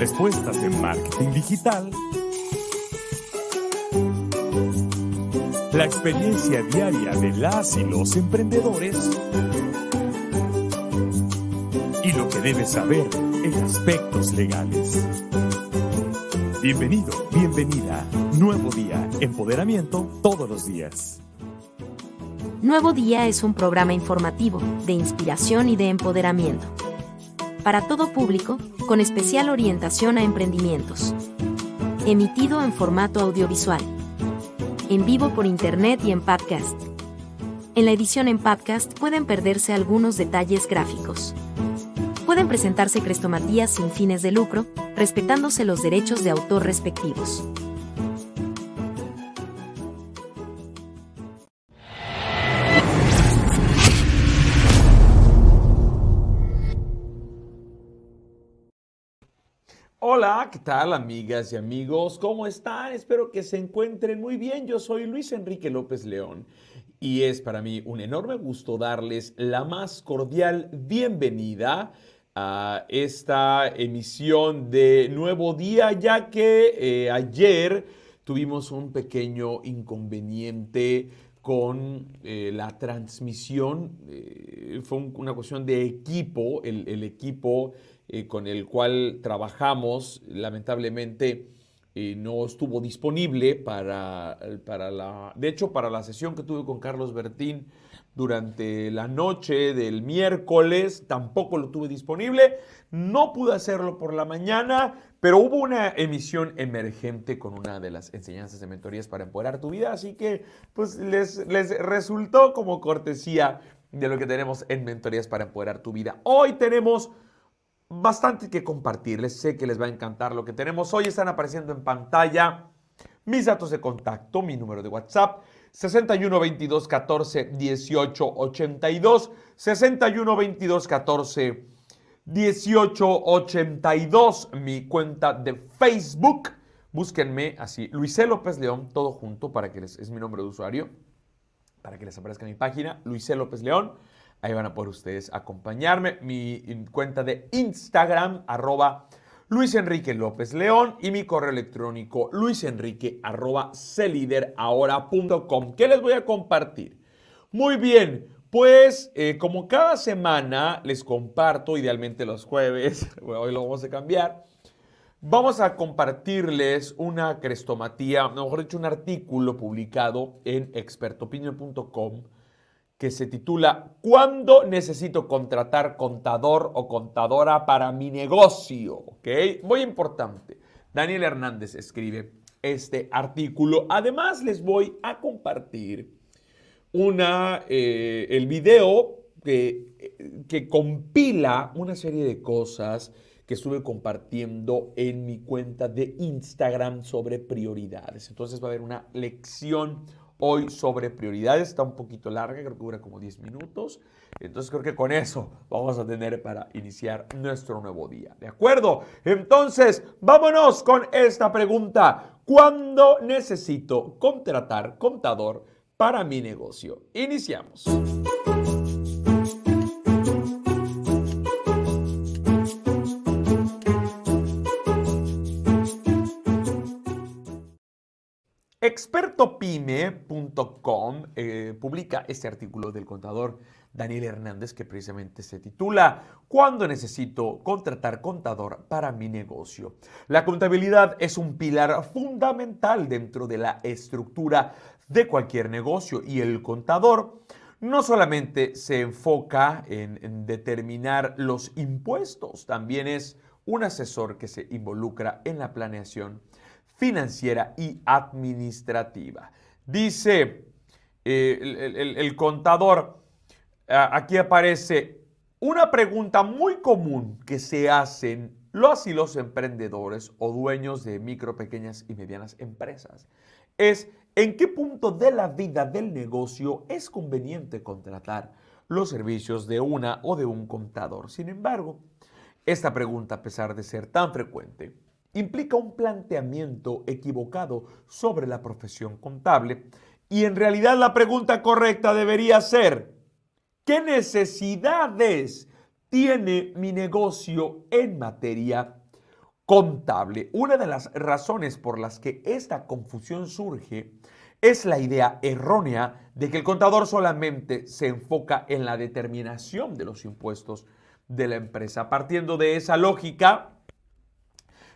respuestas de marketing digital, la experiencia diaria de las y los emprendedores y lo que debes saber en aspectos legales. Bienvenido, bienvenida. Nuevo día, empoderamiento todos los días. Nuevo Día es un programa informativo, de inspiración y de empoderamiento para todo público, con especial orientación a emprendimientos. Emitido en formato audiovisual. En vivo por internet y en podcast. En la edición en podcast pueden perderse algunos detalles gráficos. Pueden presentarse crestomatías sin fines de lucro, respetándose los derechos de autor respectivos. Hola, ¿qué tal amigas y amigos? ¿Cómo están? Espero que se encuentren muy bien. Yo soy Luis Enrique López León y es para mí un enorme gusto darles la más cordial bienvenida a esta emisión de Nuevo Día, ya que eh, ayer tuvimos un pequeño inconveniente con eh, la transmisión. Eh, fue una cuestión de equipo, el, el equipo eh, con el cual trabajamos, lamentablemente eh, no estuvo disponible para, para la, de hecho, para la sesión que tuve con Carlos Bertín durante la noche del miércoles, tampoco lo tuve disponible. No pude hacerlo por la mañana, pero hubo una emisión emergente con una de las enseñanzas de mentorías para empoderar tu vida, así que pues les, les resultó como cortesía de lo que tenemos en mentorías para empoderar tu vida. Hoy tenemos bastante que compartirles. Sé que les va a encantar lo que tenemos hoy. Están apareciendo en pantalla mis datos de contacto, mi número de WhatsApp. 61 22 14 18 82 61 22 14 18 82 mi cuenta de Facebook búsquenme así Luisé López León todo junto para que les es mi nombre de usuario para que les aparezca mi página Luisé López León Ahí van a poder ustedes acompañarme. Mi cuenta de Instagram, arroba Luis Enrique López León y mi correo electrónico luisenrique arroba ¿Qué les voy a compartir? Muy bien, pues eh, como cada semana les comparto, idealmente los jueves, hoy lo vamos a cambiar, vamos a compartirles una crestomatía, mejor dicho, un artículo publicado en expertopinion.com que se titula ¿Cuándo necesito contratar contador o contadora para mi negocio? ¿Ok? Muy importante. Daniel Hernández escribe este artículo. Además, les voy a compartir una, eh, el video que, que compila una serie de cosas que estuve compartiendo en mi cuenta de Instagram sobre prioridades. Entonces va a haber una lección hoy sobre prioridades. Está un poquito larga, creo que dura como 10 minutos. Entonces creo que con eso vamos a tener para iniciar nuestro nuevo día. ¿De acuerdo? Entonces, vámonos con esta pregunta. ¿Cuándo necesito contratar contador para mi negocio? Iniciamos. Expertopime.com eh, publica este artículo del contador Daniel Hernández que precisamente se titula ¿Cuándo necesito contratar contador para mi negocio? La contabilidad es un pilar fundamental dentro de la estructura de cualquier negocio y el contador no solamente se enfoca en determinar los impuestos, también es un asesor que se involucra en la planeación financiera y administrativa. Dice eh, el, contador, aquí aparece Una pregunta muy común que se hacen los y los emprendedores o dueños de micro, pequeñas y medianas empresas es en qué punto de la vida del negocio es conveniente contratar los servicios de una o de un contador. Sin embargo, esta pregunta, a pesar de ser tan frecuente, implica un planteamiento equivocado sobre la profesión contable y en realidad la pregunta correcta debería ser, ¿qué necesidades tiene mi negocio en materia contable? Una de las razones por las que esta confusión surge es la idea errónea de que el contador solamente se enfoca en la determinación de los impuestos de la empresa. Partiendo de esa lógica,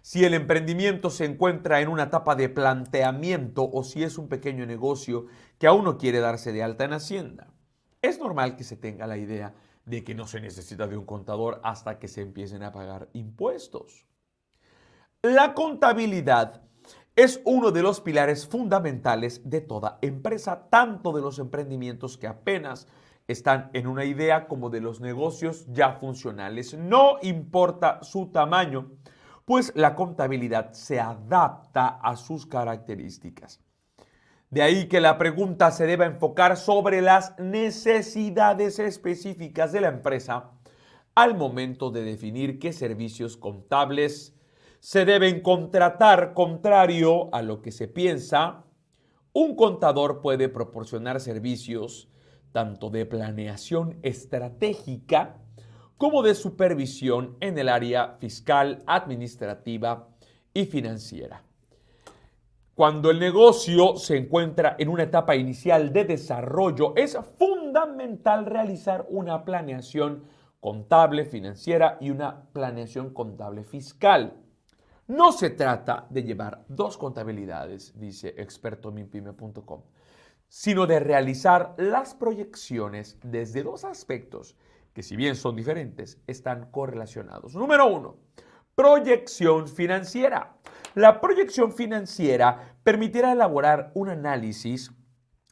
si el emprendimiento se encuentra en una etapa de planteamiento o si es un pequeño negocio que aún no quiere darse de alta en Hacienda. Es normal que se tenga la idea de que no se necesita de un contador hasta que se empiecen a pagar impuestos. La contabilidad es uno de los pilares fundamentales de toda empresa, tanto de los emprendimientos que apenas están en una idea como de los negocios ya funcionales. No importa su tamaño, pues la contabilidad se adapta a sus características. De ahí que la pregunta se deba enfocar sobre las necesidades específicas de la empresa al momento de definir qué servicios contables se deben contratar contrario a lo que se piensa. Un contador puede proporcionar servicios tanto de planeación estratégica como de supervisión en el área fiscal, administrativa y financiera. Cuando el negocio se encuentra en una etapa inicial de desarrollo, es fundamental realizar una planeación contable financiera y una planeación contable fiscal. No se trata de llevar dos contabilidades, dice expertominpyme.com, sino de realizar las proyecciones desde dos aspectos que si bien son diferentes, están correlacionados. Número uno, proyección financiera. La proyección financiera permitirá elaborar un análisis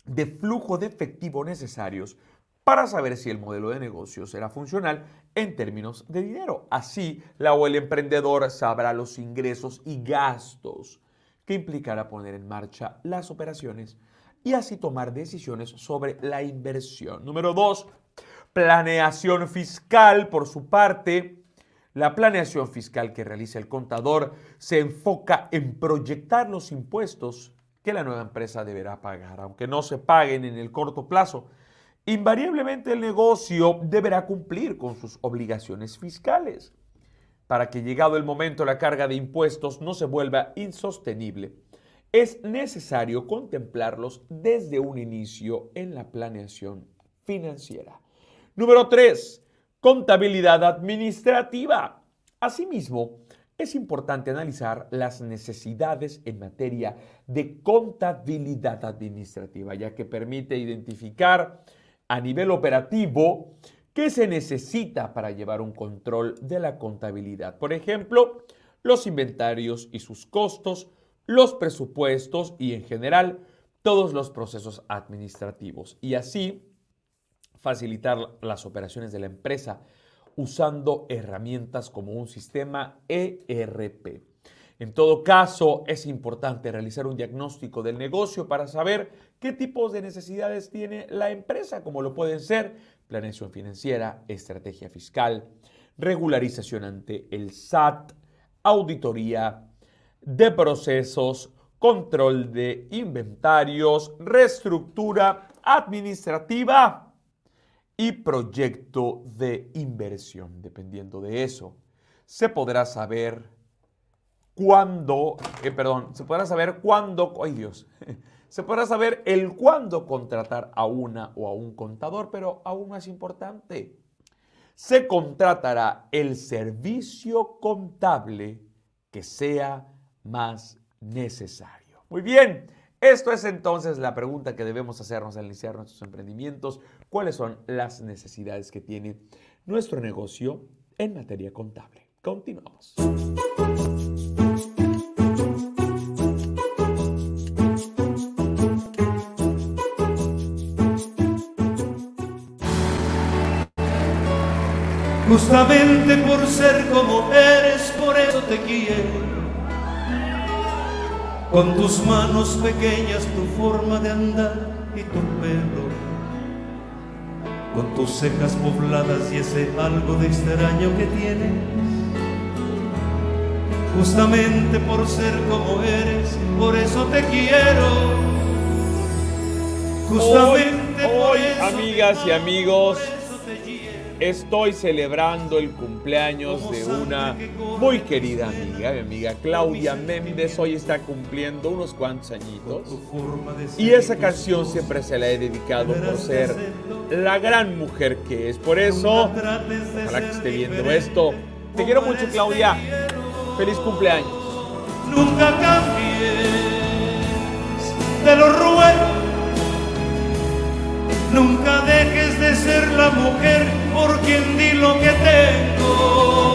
de flujo de efectivo necesarios para saber si el modelo de negocio será funcional en términos de dinero. Así, la o el emprendedor sabrá los ingresos y gastos que implicará poner en marcha las operaciones y así tomar decisiones sobre la inversión. Número dos, Planeación fiscal, por su parte, la planeación fiscal que realiza el contador se enfoca en proyectar los impuestos que la nueva empresa deberá pagar, aunque no se paguen en el corto plazo. Invariablemente el negocio deberá cumplir con sus obligaciones fiscales para que llegado el momento la carga de impuestos no se vuelva insostenible. Es necesario contemplarlos desde un inicio en la planeación financiera. Número 3. Contabilidad administrativa. Asimismo, es importante analizar las necesidades en materia de contabilidad administrativa, ya que permite identificar a nivel operativo qué se necesita para llevar un control de la contabilidad. Por ejemplo, los inventarios y sus costos, los presupuestos y en general todos los procesos administrativos. Y así facilitar las operaciones de la empresa usando herramientas como un sistema ERP. En todo caso, es importante realizar un diagnóstico del negocio para saber qué tipos de necesidades tiene la empresa, como lo pueden ser planeación financiera, estrategia fiscal, regularización ante el SAT, auditoría de procesos, control de inventarios, reestructura administrativa y proyecto de inversión. Dependiendo de eso, se podrá saber cuándo, eh, perdón, se podrá saber cuándo, ay Dios, se podrá saber el cuándo contratar a una o a un contador, pero aún más importante, se contratará el servicio contable que sea más necesario. Muy bien, esto es entonces la pregunta que debemos hacernos al iniciar nuestros emprendimientos. ¿Cuáles son las necesidades que tiene nuestro negocio en materia contable? Continuamos. Justamente por ser como eres, por eso te quiero. Con tus manos pequeñas, tu forma de andar y tu pelo. Con tus cejas pobladas y ese algo de extraño que tienes. Justamente por ser como eres, por eso te quiero. Justamente hoy, amigas y amigos, estoy celebrando el cumpleaños de una muy querida amiga, mi amiga Claudia Méndez. Hoy está cumpliendo unos cuantos añitos. Y esa canción siempre se la he dedicado por ser la gran mujer que es. Por eso, ojalá que esté viendo esto. Te quiero mucho, Claudia. Feliz cumpleaños. Nunca cambies, te lo ruego. Nunca dejes de ser la mujer por quien di lo que tengo.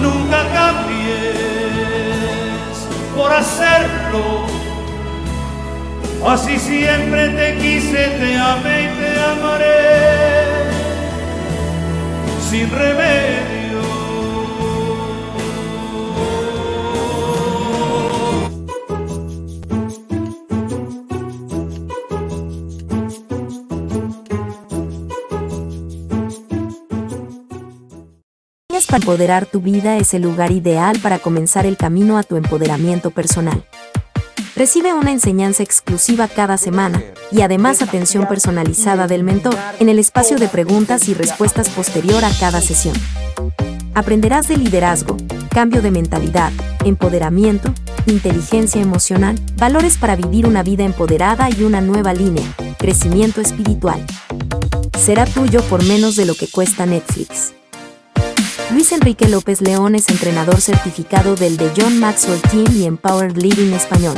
Nunca cambies por hacerlo. Así siempre te quise, te amé y te amaré. Sin remedio. Para empoderar tu vida es el lugar ideal para comenzar el camino a tu empoderamiento personal. Recibe una enseñanza exclusiva cada semana y además atención personalizada del mentor en el espacio de preguntas y respuestas posterior a cada sesión. Aprenderás de liderazgo, cambio de mentalidad, empoderamiento, inteligencia emocional, valores para vivir una vida empoderada y una nueva línea, crecimiento espiritual. Será tuyo por menos de lo que cuesta Netflix. Luis Enrique López León es entrenador certificado del The John Maxwell Team y Empowered Living Español.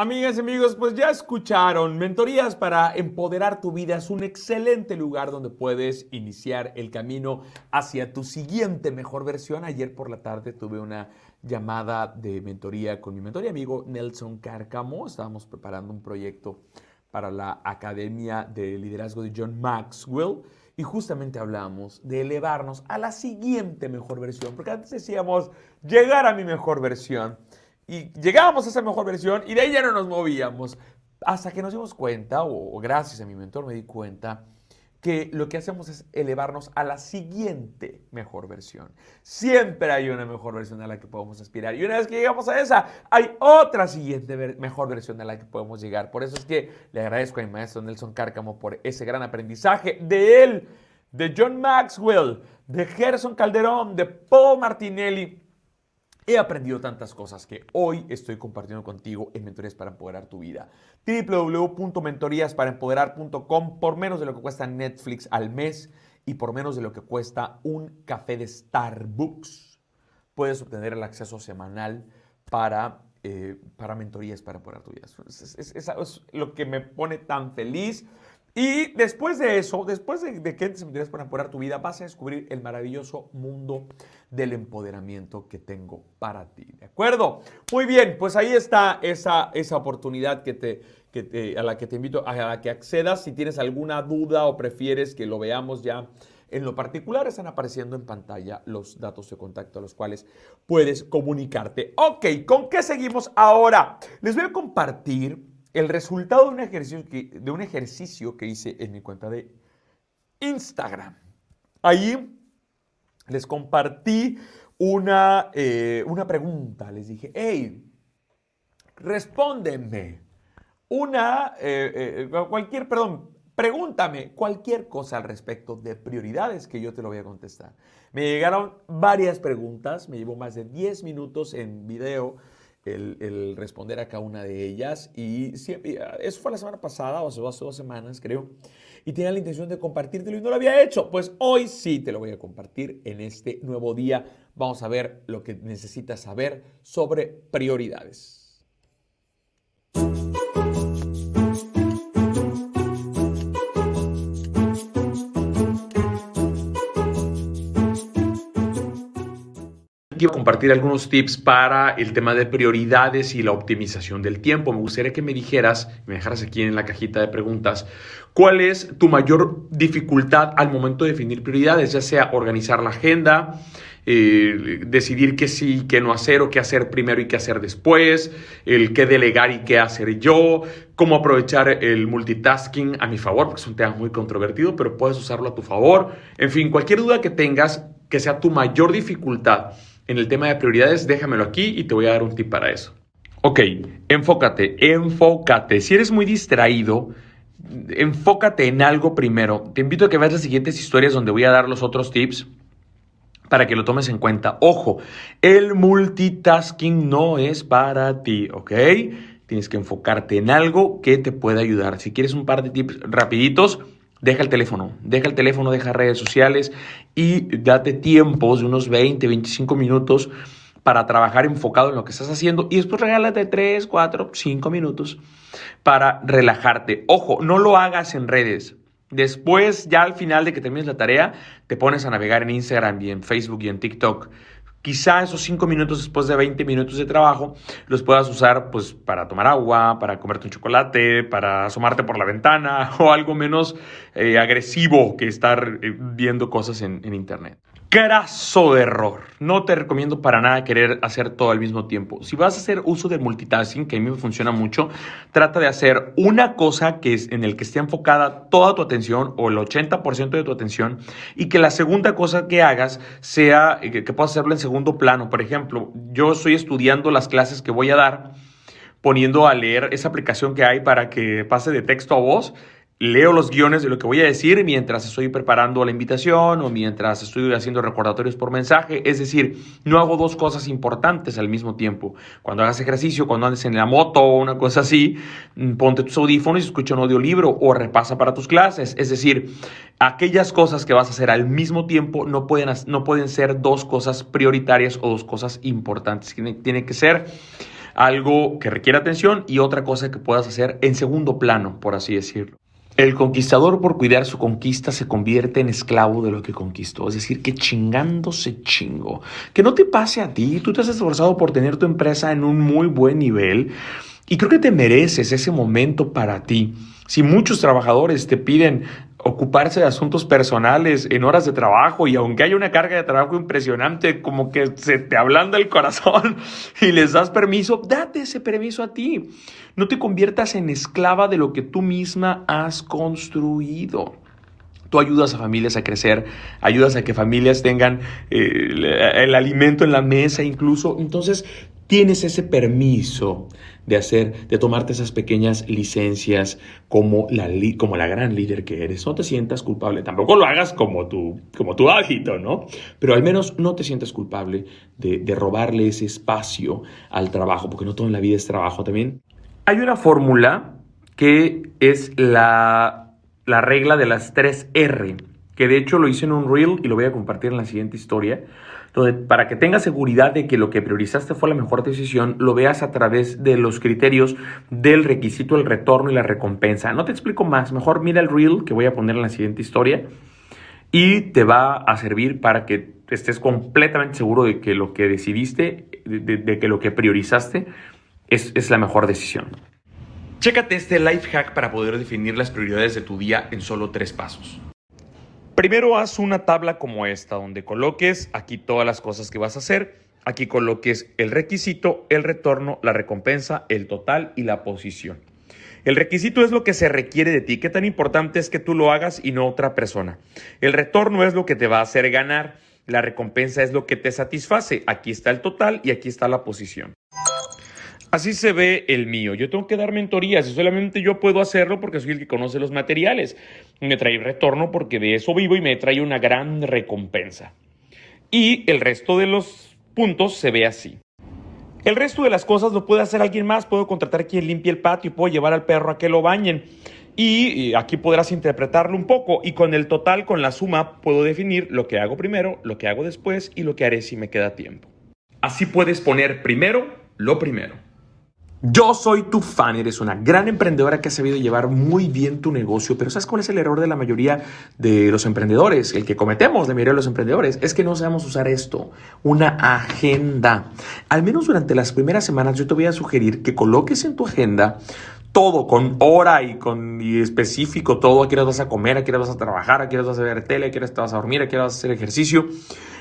Amigas y amigos, pues ya escucharon, Mentorías para empoderar tu vida es un excelente lugar donde puedes iniciar el camino hacia tu siguiente mejor versión. Ayer por la tarde tuve una llamada de mentoría con mi mentor y amigo Nelson Cárcamo. Estábamos preparando un proyecto para la Academia de Liderazgo de John Maxwell y justamente hablamos de elevarnos a la siguiente mejor versión, porque antes decíamos llegar a mi mejor versión y llegábamos a esa mejor versión y de ahí ya no nos movíamos. Hasta que nos dimos cuenta, o gracias a mi mentor me di cuenta, que lo que hacemos es elevarnos a la siguiente mejor versión. Siempre hay una mejor versión a la que podemos aspirar. Y una vez que llegamos a esa, hay otra siguiente mejor versión a la que podemos llegar. Por eso es que le agradezco a mi maestro Nelson Cárcamo por ese gran aprendizaje de él, de John Maxwell, de Gerson Calderón, de Paul Martinelli He aprendido tantas cosas que hoy estoy compartiendo contigo en Mentorías para Empoderar tu Vida. www.mentoríasparaempoderar.com por menos de lo que cuesta Netflix al mes y por menos de lo que cuesta un café de Starbucks. Puedes obtener el acceso semanal para, eh, para Mentorías para Empoderar tu Vida. Es, es lo que me pone tan feliz. Y después de eso, después de, que te Mentorías para Empoderar tu Vida, vas a descubrir el maravilloso mundo del empoderamiento que tengo para ti. ¿De acuerdo? Muy bien, pues ahí está esa, esa oportunidad que te, que a la que te invito a, a que accedas. Si tienes alguna duda o prefieres que lo veamos ya en lo particular, están apareciendo en pantalla los datos de contacto a los cuales puedes comunicarte. Ok, ¿con qué seguimos ahora? Les voy a compartir el resultado de un ejercicio que, hice en mi cuenta de Instagram. Ahí les compartí una, eh, una pregunta. Les dije, hey, respóndeme una, eh, eh, cualquier, perdón, pregúntame cualquier cosa al respecto de prioridades que yo te lo voy a contestar. Me llegaron varias preguntas, me llevó más de 10 minutos en video el, responder a cada una de ellas y eso fue la semana pasada o hace dos semanas creo y tenía la intención de compartírtelo y no lo había hecho. Pues hoy sí te lo voy a compartir en este nuevo día. Vamos a ver lo que necesitas saber sobre prioridades. Quiero compartir algunos tips para el tema de prioridades y la optimización del tiempo. Me gustaría que me dijeras, me dejaras aquí en la cajita de preguntas, cuál es tu mayor dificultad al momento de definir prioridades, ya sea organizar la agenda, eh, decidir qué sí, qué no hacer o qué hacer primero y qué hacer después, el qué delegar y qué hacer yo, cómo aprovechar el multitasking a mi favor, porque es un tema muy controvertido, pero puedes usarlo a tu favor. En fin, cualquier duda que tengas que sea tu mayor dificultad en el tema de prioridades, déjamelo aquí y te voy a dar un tip para eso. Ok, enfócate, enfócate. Si eres muy distraído, enfócate en algo primero. Te invito a que veas las siguientes historias donde voy a dar los otros tips para que lo tomes en cuenta. Ojo, el multitasking no es para ti, ¿ok? Tienes que enfocarte en algo que te pueda ayudar. Si quieres un par de tips rapiditos, deja el teléfono, deja el teléfono, deja redes sociales y date tiempos de unos 20, 25 minutos para trabajar enfocado en lo que estás haciendo y después regálate 3, 4, 5 minutos para relajarte. Ojo, no lo hagas en redes. Después, ya al final de que termines la tarea, te pones a navegar en Instagram y en Facebook y en TikTok. Quizá esos 5 minutos después de 20 minutos de trabajo los puedas usar pues para tomar agua, para comerte un chocolate, para asomarte por la ventana o algo menos eh, agresivo que estar eh, viendo cosas en internet. Graso error. No te recomiendo para nada querer hacer todo al mismo tiempo. Si vas a hacer uso del multitasking, que a mí me funciona mucho, trata de hacer una cosa que es en el que esté enfocada toda tu atención o el 80% de tu atención y que la segunda cosa que hagas sea eh, que, que puedas hacerlo en segundo plano. Por ejemplo, yo estoy estudiando las clases que voy a dar poniendo a leer esa aplicación que hay para que pase de texto a voz leo los guiones de lo que voy a decir mientras estoy preparando la invitación o mientras estoy haciendo recordatorios por mensaje. Es decir, no hago dos cosas importantes al mismo tiempo. Cuando hagas ejercicio, cuando andes en la moto o una cosa así, mm, ponte tus audífonos y escucha un audiolibro o repasa para tus clases. Es decir, aquellas cosas que vas a hacer al mismo tiempo no pueden, no pueden ser dos cosas prioritarias o dos cosas importantes. Tiene, tiene que ser algo que requiere atención y otra cosa que puedas hacer en segundo plano, por así decirlo. El conquistador por cuidar su conquista se convierte en esclavo de lo que conquistó, es decir, que chingándose chingo. Que no te pase a ti, tú te has esforzado por tener tu empresa en un muy buen nivel y creo que te mereces ese momento para ti. Si muchos trabajadores te piden ocuparse de asuntos personales en horas de trabajo y aunque haya una carga de trabajo impresionante, como que se te ablanda el corazón y les das permiso, date ese permiso a ti. No te conviertas en esclava de lo que tú misma has construido. Tú ayudas a familias a crecer, ayudas a que familias tengan eh, el alimento en la mesa incluso. Entonces, tienes ese permiso de hacer, de tomarte esas pequeñas licencias como la, gran líder que eres. No te sientas culpable, tampoco lo hagas como tu, como tu hábito, ¿no? Pero al menos no te sientas culpable de, robarle ese espacio al trabajo, porque no todo en la vida es trabajo también. Hay una fórmula que es la, la regla de las tres R, que de hecho lo hice en un reel y lo voy a compartir en la siguiente historia donde para que tengas seguridad de que lo que priorizaste fue la mejor decisión, lo veas a través de los criterios del requisito, el retorno y la recompensa. No te explico más, mejor mira el reel que voy a poner en la siguiente historia y te va a servir para que estés completamente seguro de que lo que decidiste, de, que lo que priorizaste es, es la mejor decisión. Chécate este life hack para poder definir las prioridades de tu día en solo tres pasos. Primero haz una tabla como esta, donde coloques aquí todas las cosas que vas a hacer. Aquí coloques el requisito, el retorno, la recompensa, el total y la posición. El requisito es lo que se requiere de ti. Qué tan importante es que tú lo hagas y no otra persona. El retorno es lo que te va a hacer ganar. La recompensa es lo que te satisface. Aquí está el total y aquí está la posición. Así se ve el mío. Yo tengo que dar mentorías y solamente yo puedo hacerlo porque soy el que conoce los materiales. Me trae retorno porque de eso vivo y me trae una gran recompensa. Y el resto de los puntos se ve así. El resto de las cosas lo puede hacer alguien más. Puedo contratar a quien limpie el patio, puedo llevar al perro a que lo bañen. Y aquí podrás interpretarlo un poco y con el total, con la suma, puedo definir lo que hago primero, lo que hago después y lo que haré si me queda tiempo. Así puedes poner primero lo primero. Yo soy tu fan, eres una gran emprendedora que ha sabido llevar muy bien tu negocio, pero ¿sabes cuál es el error de la mayoría de los emprendedores? El que cometemos la mayoría de los emprendedores es que no sabemos usar esto, una agenda. Al menos durante las primeras semanas yo te voy a sugerir que coloques en tu agenda todo con hora y con y específico todo, a qué vas a comer, a qué vas a trabajar, a qué vas a ver tele, a qué te vas a dormir, a qué vas a hacer ejercicio.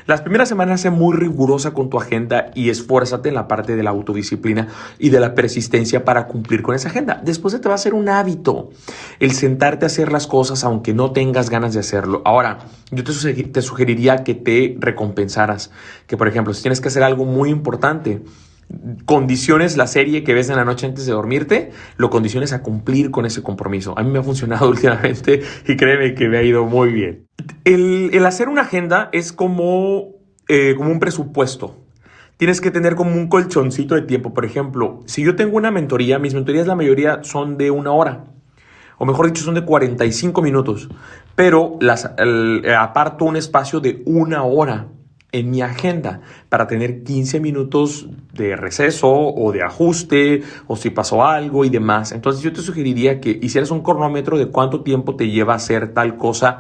Las primeras semanas sé muy rigurosa con tu agenda y esfuérzate en la parte de la autodisciplina y de la persistencia para cumplir con esa agenda. Después te va a ser un hábito el sentarte a hacer las cosas aunque no tengas ganas de hacerlo. Ahora, yo te, te sugeriría que te recompensaras, que por ejemplo, si tienes que hacer algo muy importante, condiciones la serie que ves en la noche antes de dormirte, lo condiciones a cumplir con ese compromiso. A mí me ha funcionado últimamente y créeme que me ha ido muy bien. El, hacer una agenda es como, eh, como un presupuesto. Tienes que tener como un colchoncito de tiempo. Por ejemplo, si yo tengo una mentoría, mis mentorías la mayoría son de una hora. O mejor dicho, son de 45 minutos. Pero las, aparto un espacio de una hora en mi agenda para tener 15 minutos de receso o de ajuste o si pasó algo y demás. Entonces yo te sugeriría que hicieras un cronómetro de cuánto tiempo te lleva hacer tal cosa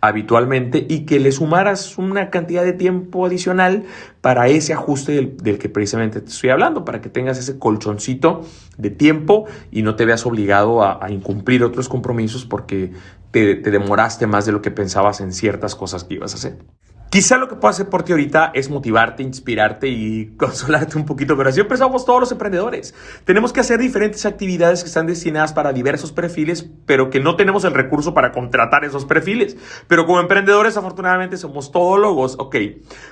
habitualmente y que le sumaras una cantidad de tiempo adicional para ese ajuste del, que precisamente te estoy hablando, para que tengas ese colchoncito de tiempo y no te veas obligado a, incumplir otros compromisos porque te demoraste más de lo que pensabas en ciertas cosas que ibas a hacer. Quizá lo que puedo hacer por ti ahorita es motivarte, inspirarte y consolarte un poquito, pero así empezamos todos los emprendedores. Tenemos que hacer diferentes actividades que están destinadas para diversos perfiles, pero que no tenemos el recurso para contratar esos perfiles. Pero como emprendedores, afortunadamente, somos todólogos, ok.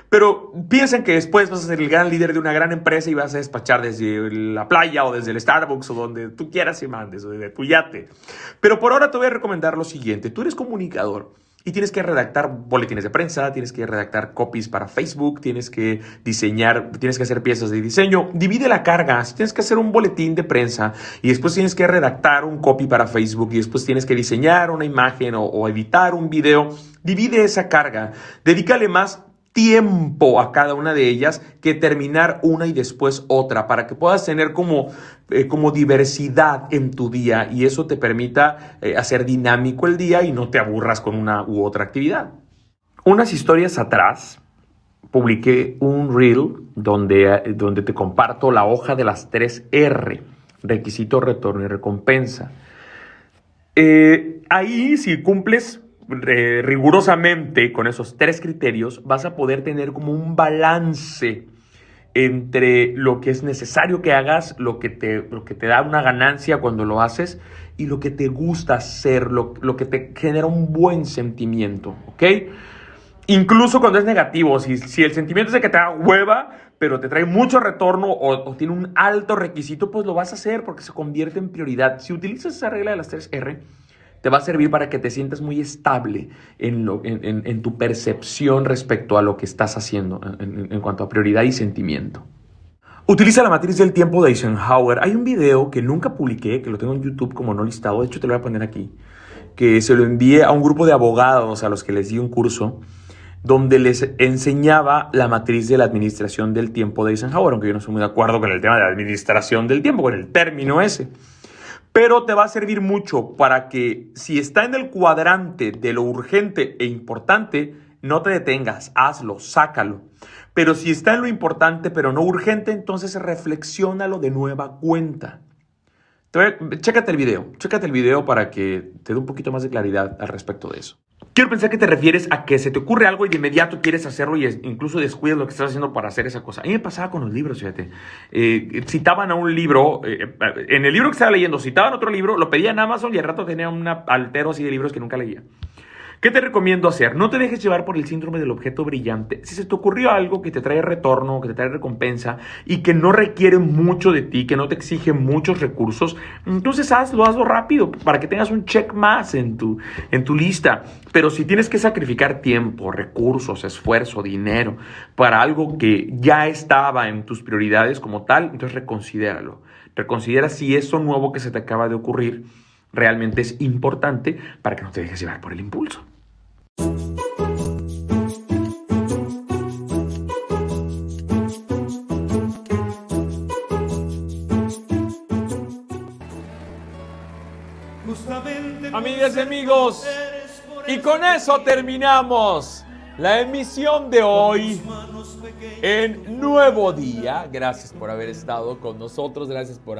Pero piensen que después vas a ser el gran líder de una gran empresa y vas a despachar desde la playa o desde el Starbucks o donde tú quieras y mandes, o desde tu yate. Pero por ahora te voy a recomendar lo siguiente. Tú eres comunicador y tienes que redactar boletines de prensa, tienes que redactar copies para Facebook, tienes que diseñar, tienes que hacer piezas de diseño. Divide la carga. Si tienes que hacer un boletín de prensa y después tienes que redactar un copy para Facebook y después tienes que diseñar una imagen o, o editar un video, divide esa carga. Dedícale más tiempo a cada una de ellas que terminar una y después otra, para que puedas tener como, eh, como diversidad en tu día y eso te permita eh, hacer dinámico el día y no te aburras con una u otra actividad. Unas historias atrás publiqué un reel donde, eh, donde te comparto la hoja de las tres R, requisito, retorno y recompensa. ahí si cumples rigurosamente con esos tres criterios, vas a poder tener como un balance entre lo que es necesario que hagas, lo que te, lo que te da una ganancia cuando lo haces y lo que te gusta hacer, lo, que te genera un buen sentimiento, ¿ok? Incluso cuando es negativo, si, si el sentimiento es de que te da hueva, pero te trae mucho retorno o, tiene un alto requisito, pues lo vas a hacer porque se convierte en prioridad. Si utilizas esa regla de las 3 R, te va a servir para que te sientas muy estable en, tu percepción respecto a lo que estás haciendo en, cuanto a prioridad y sentimiento. Utiliza la matriz del tiempo de Eisenhower. Hay un video que nunca publiqué, que lo tengo en YouTube como no listado, de hecho te lo voy a poner aquí, que se lo envié a un grupo de abogados a los que les di un curso donde les enseñaba la matriz de la administración del tiempo de Eisenhower, aunque yo no estoy muy de acuerdo con el tema de la administración del tiempo, con el término ese pero te va a servir mucho para que si está en el cuadrante de lo urgente e importante, no te detengas, hazlo, sácalo. Pero si está en lo importante pero no urgente, entonces reflexiónalo de nueva cuenta. Chécate el video, chécate el video para que te dé un poquito más de claridad al respecto de eso. Quiero pensar que te refieres a que se te ocurre algo y de inmediato quieres hacerlo y incluso descuidas lo que estás haciendo para hacer esa cosa. A mí me pasaba con los libros, fíjate. Eh, citaban a un libro, eh, en el libro que estaba leyendo, citaban otro libro, lo pedía en Amazon y al rato tenía un altero así de libros que nunca leía. ¿Qué te recomiendo hacer? No te dejes llevar por el síndrome del objeto brillante. Si se te ocurrió algo que te trae retorno, que te trae recompensa y que no requiere mucho de ti, que no te exige muchos recursos, entonces hazlo, hazlo rápido para que tengas un check más en tu, en tu lista. Pero si tienes que sacrificar tiempo, recursos, esfuerzo, dinero para algo que ya estaba en tus prioridades como tal, entonces reconsidéralo. Reconsidera si eso nuevo que se te acaba de ocurrir realmente es importante para que no te dejes llevar por el impulso. Amigos, y con eso terminamos la emisión de hoy en Nuevo Día. Gracias por haber estado con nosotros, gracias por,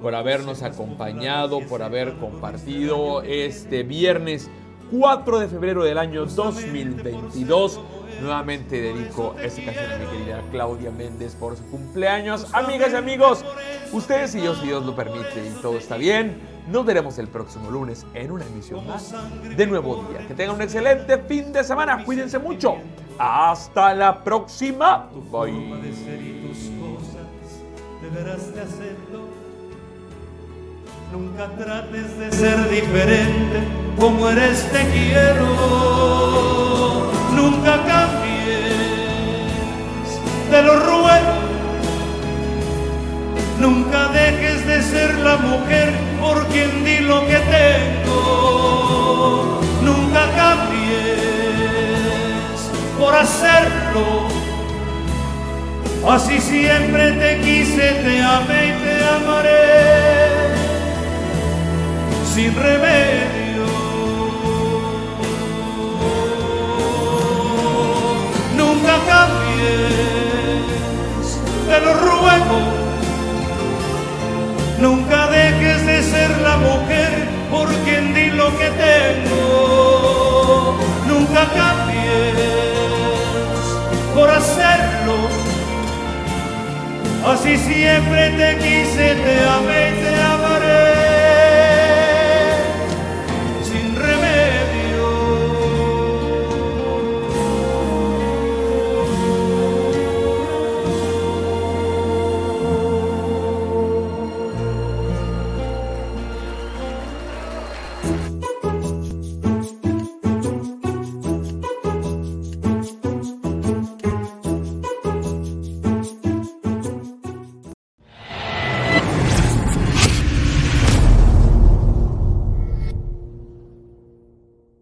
por habernos acompañado, por haber compartido este viernes 4 de febrero del año 2022. Nuevamente dedico esta canción a mi querida Claudia Méndez por su cumpleaños. Amigas y amigos, ustedes y yo, si Dios lo permite y todo está bien, nos veremos el próximo lunes en una emisión más de Nuevo Día. Que tengan un excelente fin de semana. Cuídense mucho. Hasta la próxima. Bye. Nunca trates de ser diferente, como eres te quiero. Nunca cambies, te lo ruego. Nunca dejes de ser la mujer por quien di lo que tengo. Nunca cambies por hacerlo. Así siempre te quise, te amé y te amaré sin remedio. Nunca cambies, te lo ruego. Nunca dejes de ser la mujer por quien di lo que tengo. Nunca cambies por hacerlo. Así siempre te quise, te amé te amaré.